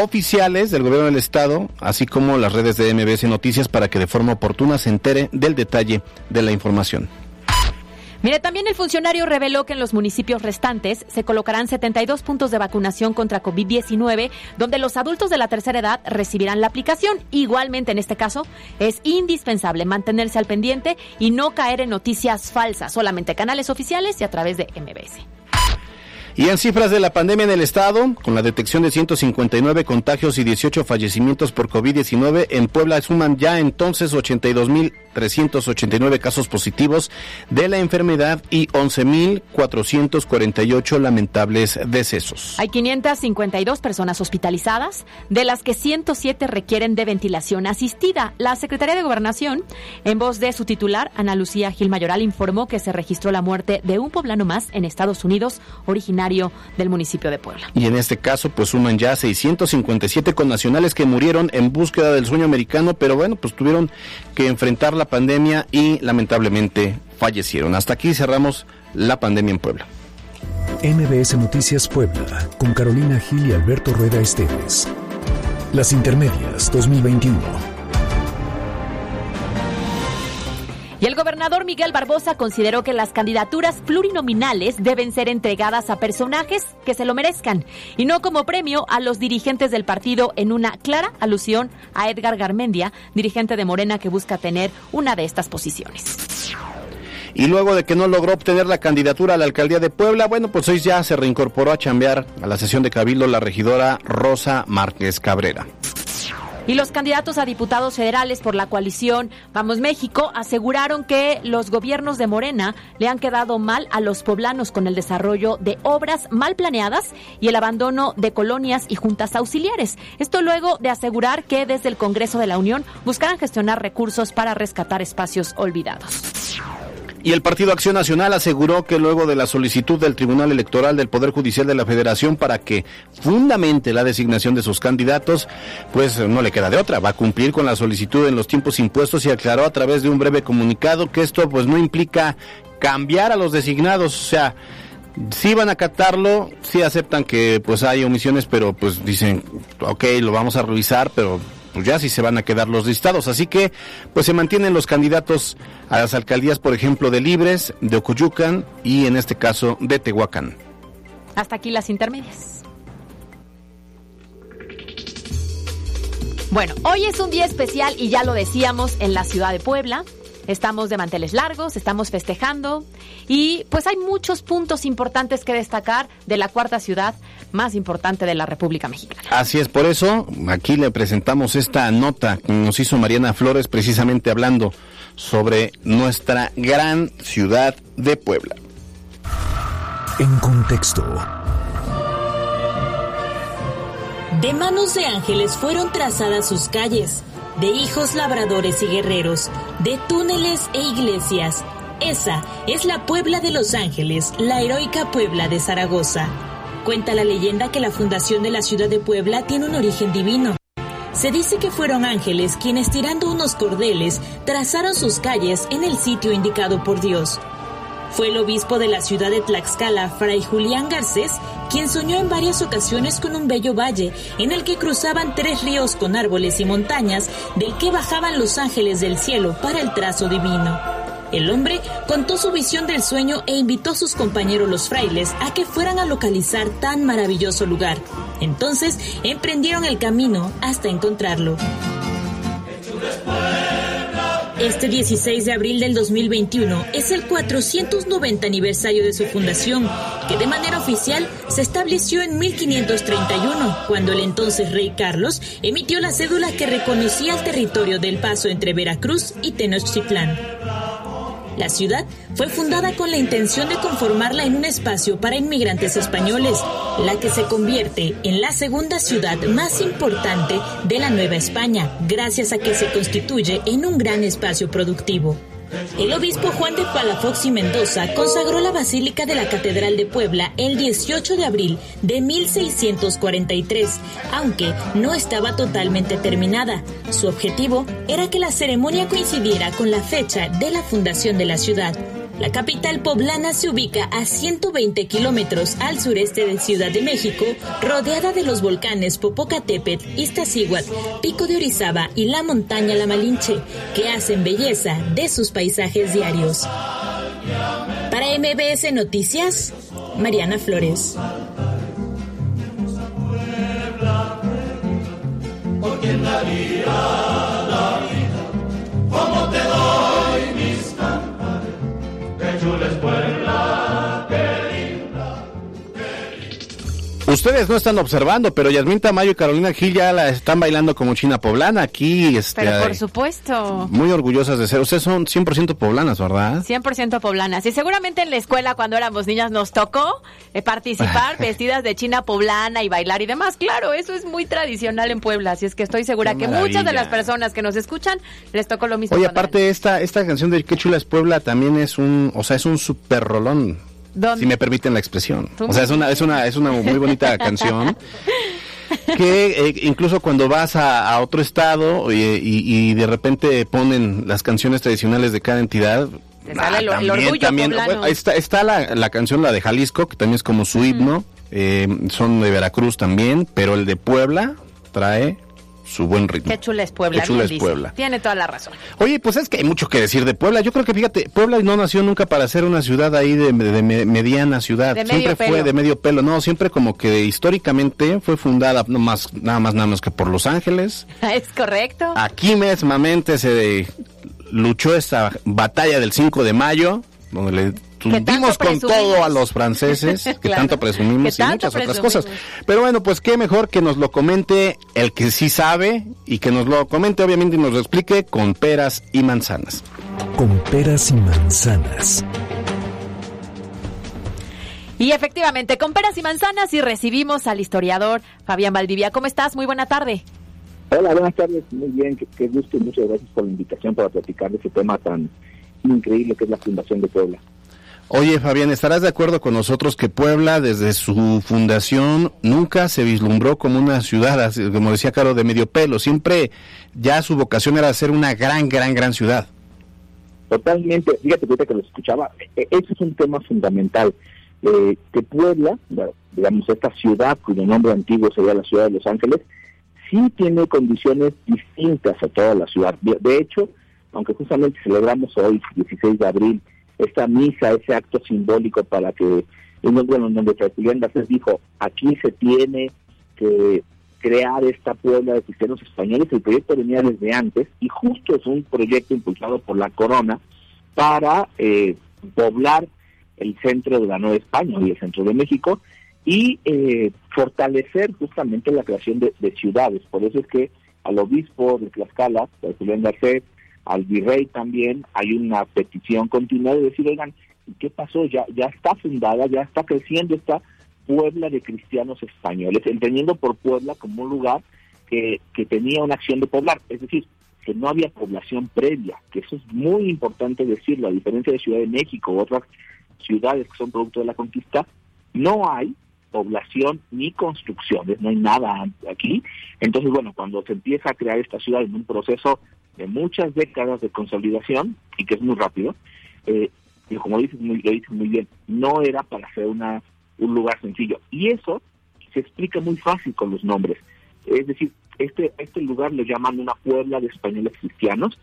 oficiales del gobierno del estado, así como las redes de MBS Noticias para que de forma oportuna se entere del detalle de la información. Mire, también el funcionario reveló que en los municipios restantes se colocarán 72 puntos de vacunación contra COVID-19, donde los adultos de la tercera edad recibirán la aplicación. Igualmente, en este caso, es indispensable mantenerse al pendiente y no caer en noticias falsas, solamente canales oficiales y a través de MBS. Y en cifras de la pandemia en el estado, con la detección de 159 contagios y 18 fallecimientos por COVID-19, en Puebla suman ya entonces 82.389 casos positivos de la enfermedad y 11.448 lamentables decesos. Hay 552 personas hospitalizadas, de las que 107 requieren de ventilación asistida. La Secretaría de Gobernación, en voz de su titular, Ana Lucía Gil Mayoral, informó que se registró la muerte de un poblano más en Estados Unidos, original del municipio de Puebla. Y en este caso, pues suman ya 657 connacionales que murieron en búsqueda del sueño americano, pero bueno, pues tuvieron que enfrentar la pandemia y lamentablemente fallecieron. Hasta aquí cerramos la pandemia en Puebla. MBS Noticias Puebla, con Carolina Gil y Alberto Rueda Esteves. Las Intermedias 2021. Y el gobernador Miguel Barbosa consideró que las candidaturas plurinominales deben ser entregadas a personajes que se lo merezcan y no como premio a los dirigentes del partido en una clara alusión a Edgar Garmendia, dirigente de Morena que busca tener una de estas posiciones. Y luego de que no logró obtener la candidatura a la alcaldía de Puebla, bueno, pues hoy ya se reincorporó a chambear a la sesión de Cabildo la regidora Rosa Márquez Cabrera. Y los candidatos a diputados federales por la coalición Vamos México aseguraron que los gobiernos de Morena le han quedado mal a los poblanos con el desarrollo de obras mal planeadas y el abandono de colonias y juntas auxiliares. Esto luego de asegurar que desde el Congreso de la Unión buscarán gestionar recursos para rescatar espacios olvidados. Y el Partido Acción Nacional aseguró que luego de la solicitud del Tribunal Electoral del Poder Judicial de la Federación para que fundamente la designación de sus candidatos, pues no le queda de otra, va a cumplir con la solicitud en los tiempos impuestos y aclaró a través de un breve comunicado que esto pues no implica cambiar a los designados, o sea, sí van a acatarlo, sí aceptan que pues hay omisiones, pero pues dicen, ok, lo vamos a revisar, pero pues ya sí se van a quedar los listados. Así que, pues se mantienen los candidatos a las alcaldías, por ejemplo, de Libres, de Ocuyucan y en este caso de Tehuacán. Hasta aquí las intermedias. Bueno, hoy es un día especial y ya lo decíamos en la ciudad de Puebla. Estamos de manteles largos, estamos festejando y pues hay muchos puntos importantes que destacar de la cuarta ciudad más importante de la República Mexicana. Así es, por eso aquí le presentamos esta nota que nos hizo Mariana Flores precisamente hablando sobre nuestra gran ciudad de Puebla. En contexto. De manos de ángeles fueron trazadas sus calles de hijos labradores y guerreros, de túneles e iglesias. Esa es la Puebla de Los Ángeles, la heroica Puebla de Zaragoza. Cuenta la leyenda que la fundación de la ciudad de Puebla tiene un origen divino. Se dice que fueron ángeles quienes tirando unos cordeles trazaron sus calles en el sitio indicado por Dios. Fue el obispo de la ciudad de Tlaxcala, Fray Julián Garcés, quien soñó en varias ocasiones con un bello valle en el que cruzaban tres ríos con árboles y montañas del que bajaban los ángeles del cielo para el trazo divino. El hombre contó su visión del sueño e invitó a sus compañeros los frailes a que fueran a localizar tan maravilloso lugar. Entonces emprendieron el camino hasta encontrarlo. Este 16 de abril del 2021 es el 490 aniversario de su fundación, que de manera oficial se estableció en 1531, cuando el entonces rey Carlos emitió la cédula que reconocía el territorio del paso entre Veracruz y Tenochtitlán. La ciudad fue fundada con la intención de conformarla en un espacio para inmigrantes españoles, la que se convierte en la segunda ciudad más importante de la Nueva España, gracias a que se constituye en un gran espacio productivo. El obispo Juan de Palafox y Mendoza consagró la Basílica de la Catedral de Puebla el 18 de abril de 1643, aunque no estaba totalmente terminada. Su objetivo era que la ceremonia coincidiera con la fecha de la fundación de la ciudad. La capital poblana se ubica a 120 kilómetros al sureste de Ciudad de México, rodeada de los volcanes Popocatépetl, Iztaccíhuatl, Pico de Orizaba y la montaña La Malinche, que hacen belleza de sus paisajes diarios. Para MBS Noticias, Mariana Flores. chulo es pueblo. Ustedes no están observando, pero Yasmín Tamayo y Carolina Gil ya la están bailando como china poblana aquí. Este, Pero por supuesto. Muy orgullosas de ser. Ustedes son 100% poblanas, ¿verdad? 100% poblanas. Y seguramente en la escuela cuando éramos niñas nos tocó eh, participar vestidas de china poblana y bailar y demás. Claro, eso es muy tradicional en Puebla, así es que estoy segura que muchas de las personas que nos escuchan les tocó lo mismo. Oye, aparte esta esta canción de Qué chula es Puebla también es un, o sea, es un super rolón. ¿Dónde? Si me permiten la expresión. O sea, es una es una es una muy bonita canción. que eh, incluso cuando vas a, a otro estado y, y- y de repente ponen las canciones tradicionales de cada entidad, Te sale el- el orgullo poblano. bueno, está, está la, la canción, la de Jalisco, que también es como su himno, eh, son de Veracruz también, pero el de Puebla trae su buen ritmo. Qué chula es Puebla. Qué chula es. Puebla. Tiene toda la razón. Oye, pues es que hay mucho que decir de Puebla. Yo creo que, fíjate, Puebla no nació nunca para ser una ciudad ahí de, de me- mediana ciudad. De siempre fue pelo. de medio pelo. No, siempre como que históricamente fue fundada no más, nada más, nada más que por Los Ángeles. Es correcto. Aquí mismamente se luchó esa batalla del 5 de mayo, donde le tundimos con todo a los franceses, que Claro. tanto presumimos Que y tanto muchas otras cosas. Pero bueno, pues qué mejor que nos lo comente el que sí sabe y que nos lo comente obviamente y nos lo explique con peras y manzanas. Con peras y manzanas. Y efectivamente, con peras y manzanas y recibimos al historiador Fabián Valdivia. ¿Cómo estás? Muy buena tarde. Hola, buenas tardes. Muy bien, qué, qué gusto y muchas gracias por la invitación para platicar de ese tema tan increíble que es la Fundación de Puebla. Oye, Fabián, ¿estarás de acuerdo con nosotros que Puebla, desde su fundación, nunca se vislumbró como una ciudad, como decía Caro, de medio pelo? Siempre ya su vocación era ser una gran, gran, gran ciudad. Totalmente, fíjate que lo escuchaba, e- ese es un tema fundamental. Eh, que Puebla, la- digamos, esta ciudad cuyo nombre antiguo sería la ciudad de Los Ángeles, sí tiene condiciones distintas a toda la ciudad. De hecho, aunque justamente celebramos hoy, 16 de abril, esta misa, ese acto simbólico para que, bueno, donde Tertulián Garcés dijo, aquí se tiene que crear esta Puebla de cristianos españoles, el proyecto venía desde antes y justo es un proyecto impulsado por la Corona para eh, poblar el centro de la Nueva España y el centro de México y eh, fortalecer justamente la creación de, de ciudades. Por eso es que al obispo de Tlaxcala, Julián Garcés, al virrey también, hay una petición continua de decir, oigan, ¿qué pasó? Ya, ya está fundada, ya está creciendo esta Puebla de cristianos españoles, entendiendo por Puebla como un lugar que, que tenía una acción de poblar, es decir, que no había población previa, que eso es muy importante decirlo, a diferencia de Ciudad de México u otras ciudades que son producto de la conquista, no hay población ni construcciones, no hay nada aquí. Entonces, bueno, cuando se empieza a crear esta ciudad en un proceso de muchas décadas de consolidación y que es muy rápido, eh, y como dices muy, lo dices muy bien, no era para ser una un lugar sencillo. Y eso se explica muy fácil con los nombres. Es decir, este, este lugar lo llaman una Puebla de españoles cristianos.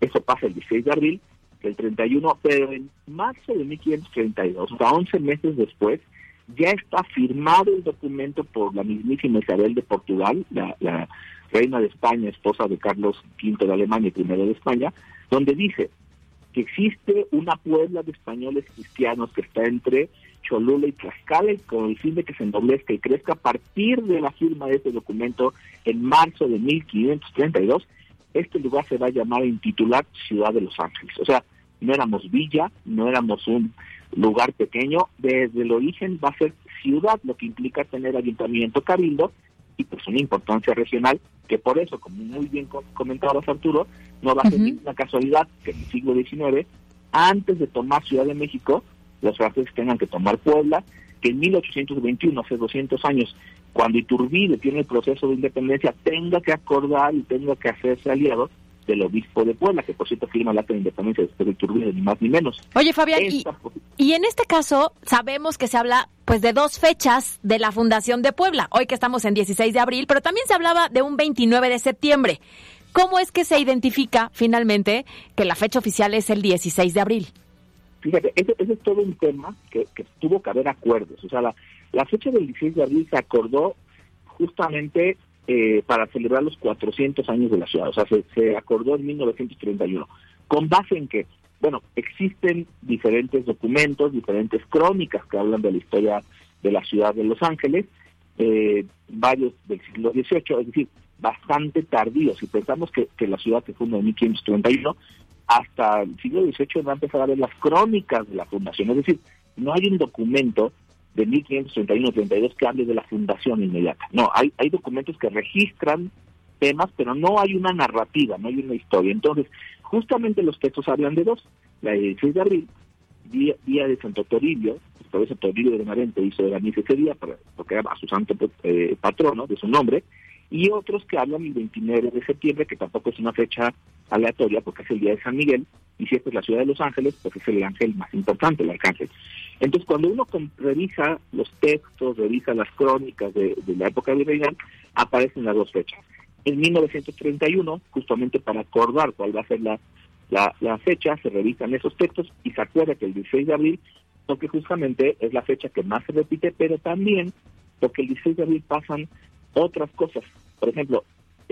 Eso pasa el 16 de abril, el 31, pero en marzo de 1532, o sea, 11 meses después, ya está firmado el documento por la mismísima Isabel de Portugal, la, la reina de España, esposa de Carlos V de Alemania y primero de España, donde dice que existe una Puebla de españoles cristianos que está entre Cholula y Tlaxcala y con el fin de que se ennoblezca y crezca a partir de la firma de este documento en marzo de 1532, este lugar se va a llamar en titular Ciudad de Los Ángeles. O sea, no éramos villa, no éramos un lugar pequeño, desde el origen va a ser ciudad, lo que implica tener ayuntamiento, cabildo y pues una importancia regional, que por eso, como muy bien co- comentabas Arturo, no va a ser ninguna casualidad que en el siglo XIX, antes de tomar Ciudad de México, los franceses tengan que tomar Puebla, que en 1821, hace 200 años, cuando Iturbide tiene el proceso de independencia, tenga que acordar y tenga que hacerse aliado del obispo de Puebla, que por cierto firma el acta de independencia después de Iturbide, ni más ni menos. Oye, Fabián, y en este caso sabemos que se habla pues de dos fechas de la fundación de Puebla. Hoy que estamos en 16 de abril, pero también se hablaba de un 29 de septiembre. ¿Cómo es que se identifica finalmente que la fecha oficial es el 16 de abril? Fíjate, ese, ese es todo un tema que, tuvo que haber acuerdos. O sea, la, fecha del 16 de abril se acordó justamente eh, para celebrar los 400 años de la ciudad. O sea, se, se acordó en 1931. ¿Con base en qué? Bueno, existen diferentes documentos, diferentes crónicas que hablan de la historia de la ciudad de Los Ángeles, eh, varios del siglo XVIII, es decir, bastante tardíos. Si pensamos que, que la ciudad se funda en 1531, hasta el siglo XVIII va a empezar a ver las crónicas de la fundación. Es decir, no hay un documento de 1531-32 que hable de la fundación inmediata. No, hay, hay documentos que registran temas, pero no hay una narrativa, no hay una historia. Entonces, justamente los textos hablan de dos. La de 16 de abril, día, de Santo Toribio, pues, por eso Toribio de Benavente hizo de la misa ese día, porque era a su santo eh, patrono, de su nombre, y otros que hablan el 29 de septiembre, que tampoco es una fecha aleatoria, porque es el día de San Miguel, y si esta es la ciudad de Los Ángeles, pues es el ángel más importante, el arcángel. Entonces, cuando uno revisa los textos, revisa las crónicas de, de la época virreinal, aparecen las dos fechas. En 1931, justamente para acordar cuál va a ser la, la, fecha, se revisan esos textos y se acuerda que el 16 de abril, porque justamente es la fecha que más se repite, pero también porque el 16 de abril pasan otras cosas. Por ejemplo,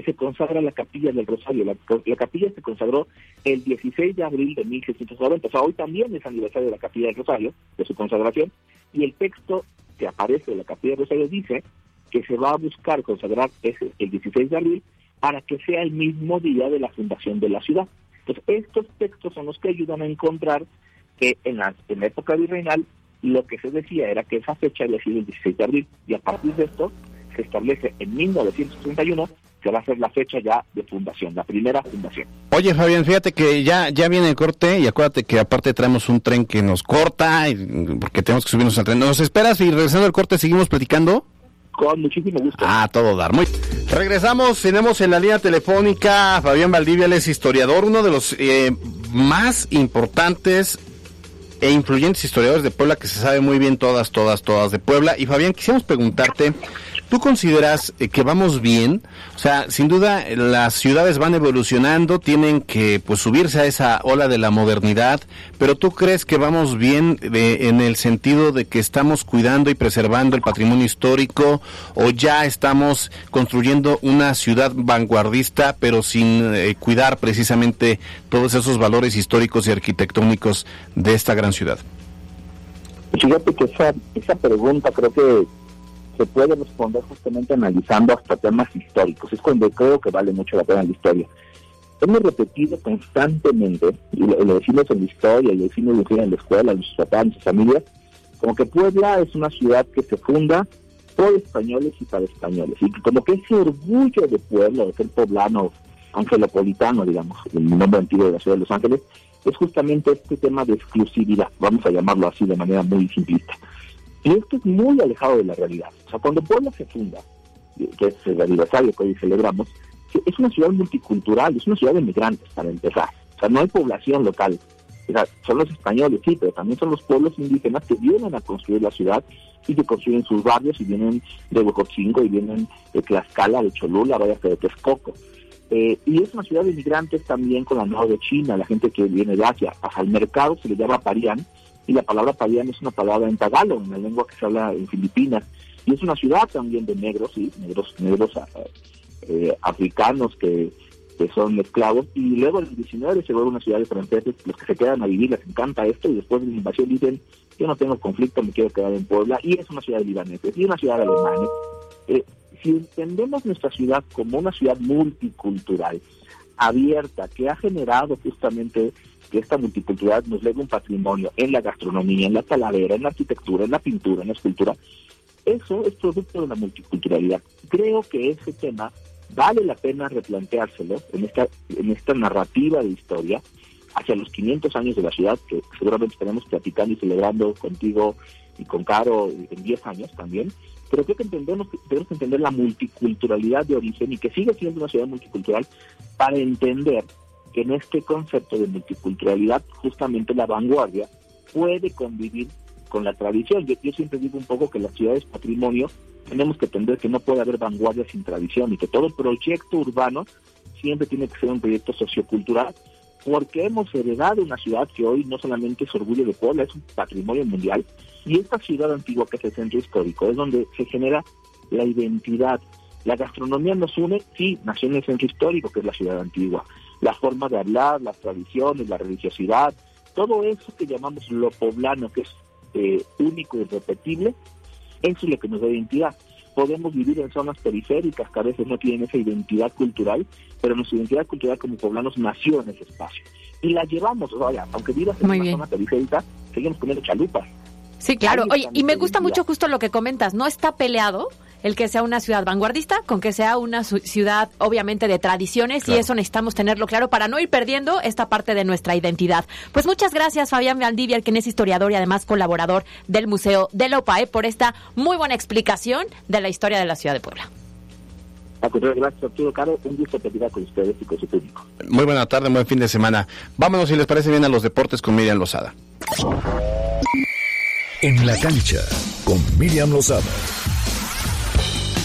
se consagra la capilla del Rosario. La, capilla se consagró el 16 de abril de 1690. O sea, hoy también es aniversario de la capilla del Rosario, de su consagración. Y el texto que aparece de la capilla del Rosario dice que se va a buscar consagrar ese, el 16 de abril para que sea el mismo día de la fundación de la ciudad. Entonces, estos textos son los que ayudan a encontrar que en la, en la época virreinal lo que se decía era que esa fecha había sido el 16 de abril y a partir de esto se establece en 1931 que va a ser la fecha ya de fundación, la primera fundación. Oye Fabián, fíjate que ya, ya viene el corte y acuérdate que aparte traemos un tren que nos corta porque tenemos que subirnos al tren. ¿Nos esperas y regresando al corte seguimos platicando? Con muchísimo gusto. Ah, todo dar. Muy. Regresamos, tenemos en la línea telefónica a Fabián Valdivia, él es historiador, uno de los eh, más importantes e influyentes historiadores de Puebla que se sabe muy bien todas, todas, todas de Puebla. Y Fabián, quisiéramos preguntarte ¿Tú consideras eh, que vamos bien? O sea, sin duda las ciudades van evolucionando, tienen que pues subirse a esa ola de la modernidad, pero ¿tú crees que vamos bien en el sentido de que estamos cuidando y preservando el patrimonio histórico o ya estamos construyendo una ciudad vanguardista pero sin eh, cuidar precisamente todos esos valores históricos y arquitectónicos de esta gran ciudad? Fíjate que esa, esa pregunta creo que se puede responder justamente analizando hasta temas históricos. Es cuando creo que vale mucho la pena la historia. Hemos repetido constantemente, y lo, decimos en la historia, y lo decimos en la escuela, en sus papás, en sus familias, como que Puebla es una ciudad que se funda por españoles y para españoles. Y como que ese orgullo de Puebla, de ser poblano, angelopolitano, digamos, el nombre antiguo de la ciudad de Los Ángeles, es justamente este tema de exclusividad, vamos a llamarlo así de manera muy simplista. Y esto es muy alejado de la realidad. O sea, cuando Puebla se funda, que es el aniversario que hoy celebramos, es una ciudad multicultural, es una ciudad de migrantes, para empezar. O sea, no hay población local. O sea, son los españoles, sí, pero también son los pueblos indígenas que vienen a construir la ciudad y que construyen sus barrios y vienen de Huejotzingo y vienen de Tlaxcala, de Cholula, vaya que de Texcoco. Eh, y es una ciudad de migrantes también con la nueva de China, la gente que viene de Asia. Al mercado se le llama Parián, y la palabra Parián es una palabra en tagalog, en la lengua que se habla en Filipinas, y es una ciudad también de negros, sí, negros, negros eh, africanos que, son esclavos, y luego en el 19 se vuelve una ciudad de franceses, los que se quedan a vivir les encanta esto, y después de la invasión dicen, yo no tengo conflicto, me quiero quedar en Puebla, y es una ciudad de libaneses, y una ciudad de alemanes. Eh, si entendemos nuestra ciudad como una ciudad multicultural, abierta, que ha generado justamente que esta multiculturalidad nos lega un patrimonio en la gastronomía, en la taladera, en la arquitectura, en la pintura, en la escultura. Eso es producto de la multiculturalidad. Creo que ese tema vale la pena replanteárselo en esta, en esta narrativa de historia hacia los 500 años de la ciudad, que seguramente estaremos platicando y celebrando contigo y con Caro en 10 años también, pero creo que entendemos, tenemos que entender la multiculturalidad de origen y que sigue siendo una ciudad multicultural para entender que en este concepto de multiculturalidad justamente la vanguardia puede convivir con la tradición. Yo, siempre digo un poco que la ciudad es patrimonio, tenemos que entender que no puede haber vanguardia sin tradición y que todo proyecto urbano siempre tiene que ser un proyecto sociocultural porque hemos heredado una ciudad que hoy no solamente es orgullo de Puebla, es un patrimonio mundial y esta ciudad antigua que es el centro histórico es donde se genera la identidad. La gastronomía nos une, sí, nació en el centro histórico que es la ciudad antigua, la forma de hablar, las tradiciones, la religiosidad, todo eso que llamamos lo poblano, que es eh, único y irrepetible, eso es lo que nos da identidad. Podemos vivir en zonas periféricas que a veces no tienen esa identidad cultural, pero nuestra identidad cultural como poblanos nació en ese espacio. Y la llevamos, vaya, aunque vivas en una zona periférica, seguimos comiendo chalupas. Sí, claro. Oye, y me gusta mucho justo lo que comentas, no está peleado el que sea una ciudad vanguardista, con que sea una ciudad obviamente de tradiciones y eso necesitamos tenerlo claro para no ir perdiendo esta parte de nuestra identidad. Pues muchas gracias Fabián Valdivia, quien es historiador y además colaborador del Museo de la OPAE, por esta muy buena explicación de la historia de la ciudad de Puebla. Gracias, Arturo Caro. Un gusto platicar con ustedes y con su público. Muy buena tarde, buen fin de semana. Vámonos, si les parece bien, a los deportes con Miriam Lozada. En la cancha, con Miriam Lozada.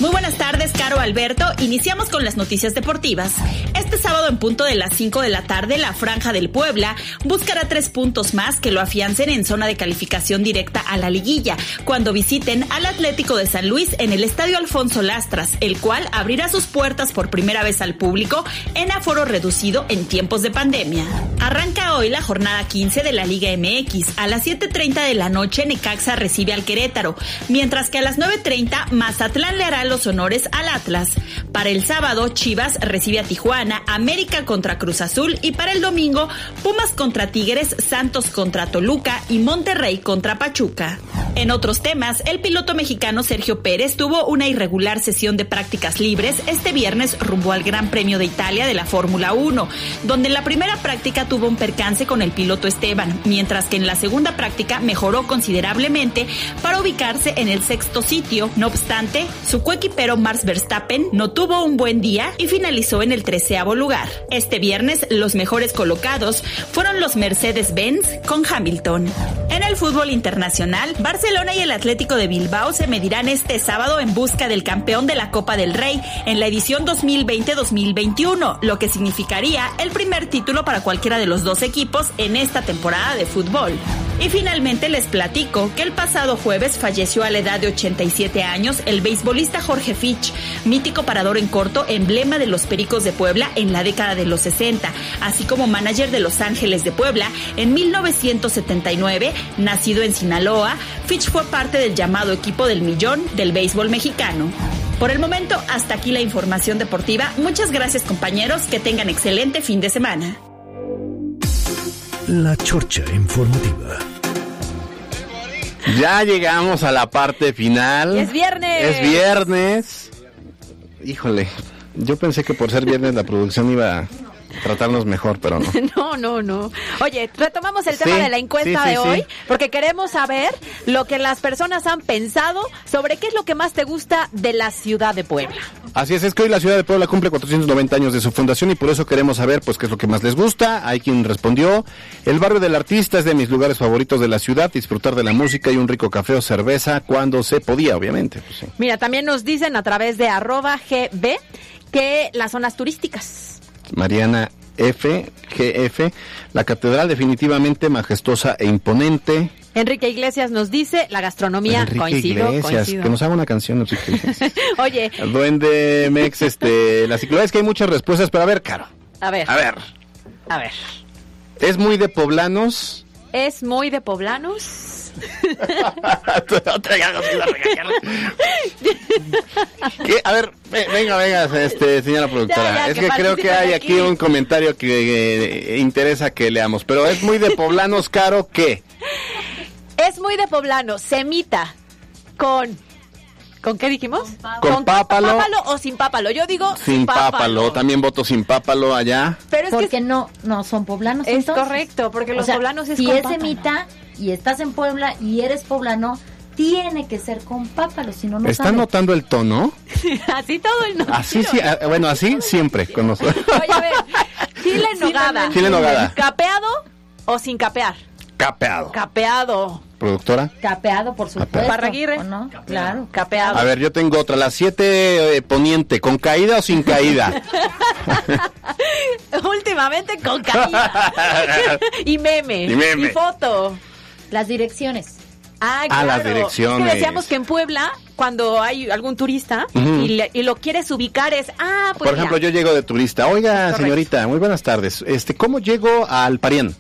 Muy buenas tardes, Caro Alberto. Iniciamos con las noticias deportivas. Este sábado en punto de las 5 de la tarde, la Franja del Puebla buscará tres puntos más que lo afiancen en zona de calificación directa a la liguilla, cuando visiten al Atlético de San Luis en el Estadio Alfonso Lastras, el cual abrirá sus puertas por primera vez al público en aforo reducido en tiempos de pandemia. Arranca hoy la jornada 15 de la Liga MX. A las 7.30 de la noche, Necaxa recibe al Querétaro, mientras que a las 9.30 Mazatlán le hará honores al Atlas. Para el sábado, Chivas recibe a Tijuana, América contra Cruz Azul y para el domingo, Pumas contra Tigres, Santos contra Toluca y Monterrey contra Pachuca. En otros temas, el piloto mexicano Sergio Pérez tuvo una irregular sesión de prácticas libres este viernes rumbo al Gran Premio de Italia de la Fórmula 1, donde en la primera práctica tuvo un percance con el piloto Esteban, mientras que en la segunda práctica mejoró considerablemente para ubicarse en el sexto sitio. No obstante, su coequipero Max Verstappen no tuvo un buen día y finalizó en el treceavo lugar. Este viernes, los mejores colocados fueron los Mercedes-Benz con Hamilton. En el fútbol internacional, Barcelona y el Atlético de Bilbao se medirán este sábado en busca del campeón de la Copa del Rey en la edición 2020-2021, lo que significaría el primer título para cualquiera de los dos equipos en esta temporada de fútbol. Y finalmente les platico que el pasado jueves falleció a la edad de 87 años el beisbolista Jorge Fitch, mítico parador en corto, emblema de los Pericos de Puebla en la década de los 60, así como manager de Los Ángeles de Puebla en 1979, nacido en Sinaloa, Fitch fue parte del llamado equipo del millón del béisbol mexicano. Por el momento, hasta aquí la información deportiva. Muchas gracias compañeros, que tengan excelente fin de semana. La Chorcha Informativa. Ya llegamos a la parte final. Es viernes. Es viernes. Híjole, yo pensé que por ser viernes la producción iba tratarnos mejor, pero no. No, no, no. Oye, retomamos el tema Sí, de la encuesta sí, de hoy, porque queremos saber lo que las personas han pensado sobre qué es lo que más te gusta de la ciudad de Puebla. Así es, es que hoy la ciudad de Puebla cumple 490 años de su fundación y por eso queremos saber pues qué es lo que más les gusta. Hay quien respondió, el barrio del artista es de mis lugares favoritos de la ciudad, disfrutar de la música y un rico café o cerveza cuando se podía, obviamente. pues sí. Mira, también nos dicen a través de arroba GB que las zonas turísticas. Mariana F, GF, la catedral definitivamente majestuosa e imponente. Enrique Iglesias nos dice la gastronomía. Enrique coincido, Iglesias, coincido. que nos haga una canción, Enrique Iglesias. Oye, Duende Mex, este, la ciclovía es que hay muchas respuestas, pero a ver, Caro, a ver. a ver, A ver. es muy de poblanos. Es muy de poblanos. ¿Qué? A ver, ve- venga, venga, este, señora productora. Ya, ya, es que que, creo que hay aquí. aquí un comentario que eh, interesa que leamos, pero es muy de poblanos, Caro, ¿qué? Es muy de poblano. Semita con. ¿Con qué dijimos? Con pápalo. o sin pápalo. Yo digo Sin pápalo, también voto sin pápalo allá. Pero es porque que no, no son poblanos. Es entonces. correcto, porque O los sea, poblanos es si con es pápalo. semita y estás en Puebla y eres poblano, tiene que ser con pápalo, si no, no ¿Está sabe. notando el tono? así todo el nombre. Así sí, ah, bueno, así siempre con nosotros. Oye, a ver. Chile en nogada. Chile en nogada. ¿Capeado o sin capear? Capeado. Capeado. Productora. Capeado, por supuesto. Parraguirre. ¿o no? Claro. Capeado. A ver, yo tengo otra, la 7 poniente, ¿con caída o sin caída? Últimamente con caída. y meme. Y meme. Y foto. Las direcciones. Ah, Ah, claro. las direcciones. Es que decíamos que en Puebla, cuando hay algún turista y, le- y lo quieres ubicar, es, ah, pues Por ejemplo, yo llego de turista. Oiga, Correcto. señorita, muy buenas tardes. Este, ¿cómo llego al Parián?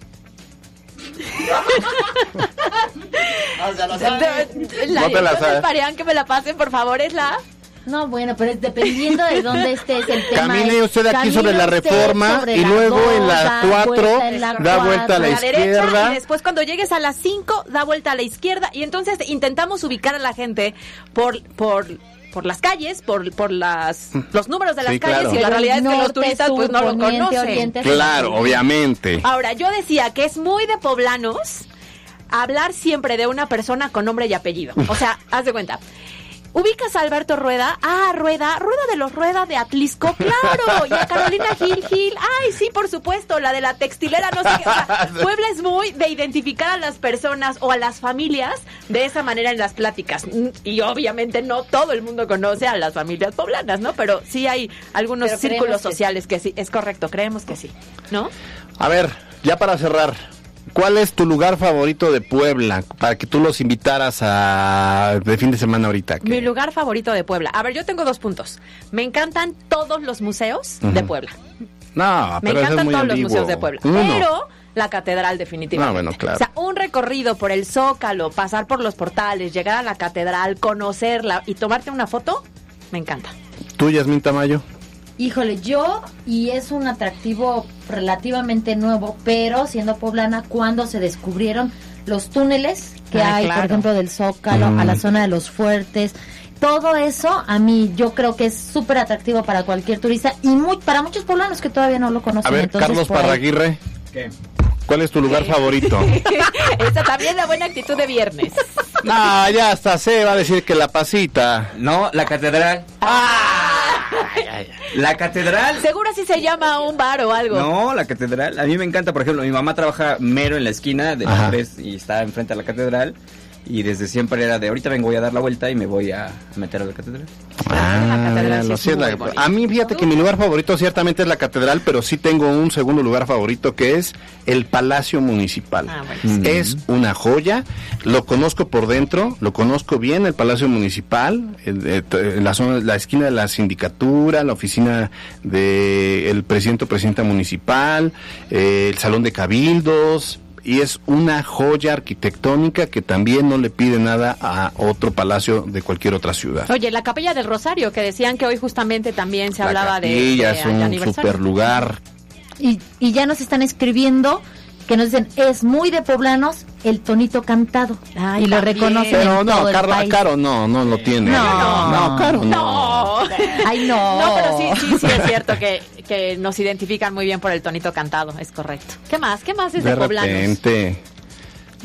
La, No te la del Parián, que me la pasen, por favor, es la... No, bueno, pero es dependiendo de dónde estés el tema. Camine es- usted aquí sobre la Reforma sobre y la luego en la dos, da 4 vuelta en la da vuelta a la cuatro. derecha izquierda. y después cuando llegues a las 5 da vuelta a la izquierda y entonces intentamos ubicar a la gente por por por las calles, por por las los números de las Sí, calles claro. y la realidad es que los turistas pues no lo conocen. oriente, Claro, obviamente. Ahora, yo decía que es muy de poblanos hablar siempre de una persona con nombre y apellido. O sea, haz de cuenta. ¿Ubicas a Alberto Rueda? Ah, Rueda, Rueda de los Rueda de Atlisco, claro. Y a Carolina Gil Gil. Ay, sí, por supuesto, la de la textilera, no sé qué. O sea, Puebla es muy de identificar a las personas o a las familias de esa manera en las pláticas. Mm, Y obviamente no todo el mundo conoce a las familias poblanas, ¿no? Pero sí hay algunos Pero círculos creemos que sociales que sí. Es correcto, creemos que sí. ¿No? A ver, ya para cerrar, ¿cuál es tu lugar favorito de Puebla? Para que tú los invitaras a de fin de semana ahorita. Mi lugar favorito de Puebla. A ver, yo tengo dos puntos. Me encantan todos los museos de. Puebla. No, Me pero eso es encantan muy todos los museos de Puebla. Uno. Pero la catedral definitivamente. Ah, bueno, claro. O sea, un recorrido por el Zócalo, pasar por los portales, llegar a la catedral, conocerla y tomarte una foto, me encanta. ¿Tú, Yasmín Tamayo? Híjole, yo, y es un atractivo relativamente nuevo, pero siendo poblana, cuando se descubrieron los túneles que Ah, hay, claro. por ejemplo, del Zócalo Mm. a la zona de los fuertes. Todo eso a mí yo creo que es súper atractivo para cualquier turista y muy, para muchos poblanos que todavía no lo A conocen. ver, entonces, Carlos Parraguirre. ¿Cuál es tu lugar favorito? Esta también la buena actitud de viernes. No, ya hasta se va a decir que la pasita. No, la catedral. La catedral. Seguro así se llama un bar o algo. No, la catedral. A mí me encanta, por ejemplo, mi mamá trabaja mero en la esquina de tres y está enfrente a la catedral. Y desde siempre era de ahorita vengo voy a dar la vuelta y me voy a meter a la catedral. Ah, catedral sí es la- bonita. a mí fíjate que mi lugar favorito ciertamente es la catedral, pero sí tengo un segundo lugar favorito que es el Palacio Municipal. Ah, bueno. Es una joya, lo conozco por dentro, lo conozco bien el Palacio Municipal, el- eh, t- la zona, la esquina de la sindicatura, la oficina del presidente o presidenta municipal, eh, el salón de cabildos. Y es una joya arquitectónica que también no le pide nada a otro palacio de cualquier otra ciudad. Oye, la capilla del Rosario, que decían que hoy justamente también se La hablaba de, capilla de es un super lugar. Y, y ya nos están escribiendo que nos dicen, es muy de poblanos el tonito cantado. Ay, y lo también. reconocen Pero no, todo el Caro, país. Caro no, no lo tiene. No. no, Caro no. No. Ay, no. No, pero sí, sí, sí es cierto que, que nos identifican muy bien por el tonito cantado, es correcto. ¿Qué más? ¿Qué más es de, De poblanos? repente.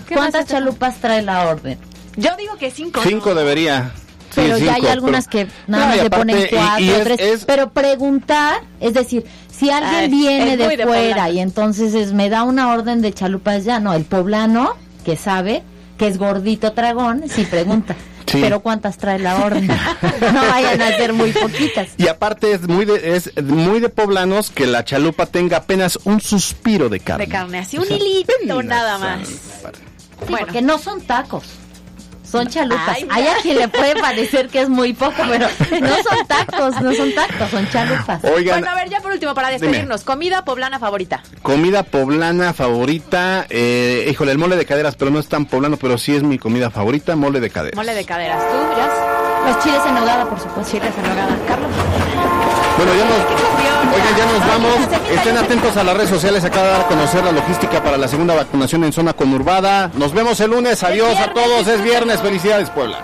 ¿Qué más ¿Cuántas chalupas trae la orden? Yo digo que cinco. Cinco debería. Sí, pero ya hay algunas pero- que nada No, y más le ponen y- cuatro, y es- tres. es- Pero preguntar, es decir, si alguien Ay, viene de, de fuera poblano. y entonces es- me da una orden de chalupas ya, no, el poblano que sabe que es gordito tragón, sí pregunta. Sí. Pero ¿cuántas trae la orden? no vayan a ser muy poquitas. Y aparte es muy de, es muy de poblanos que la chalupa tenga apenas un suspiro de carne. De carne, así un O sea, hilito nada más. Sí, porque no son tacos. Son chalupas. Ay, Hay a quien le puede parecer que es muy poco, pero no son tacos, no son tacos, son chalupas. Oigan, Bueno, a ver, ya por último, para despedirnos, comida poblana favorita. comida poblana favorita. Eh, híjole, el mole de caderas, pero no es tan poblano, pero sí es mi comida favorita, mole de caderas. Mole de caderas. ¿Tú, Jazz? Los chiles en nogada, por supuesto. Chiles en nogada. Carlos. Bueno, ya nos, oigan, ya nos vamos. Estén atentos a las redes sociales. Acaba de dar a conocer la logística para la segunda vacunación en zona conurbada. Nos vemos el lunes. Adiós a todos. Es viernes. Felicidades, Puebla.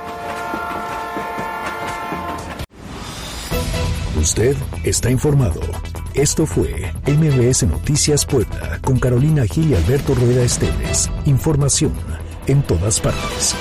Usted está informado. Esto fue MBS Noticias Puebla con Carolina Gil y Alberto Rueda Esteves. Información en todas partes.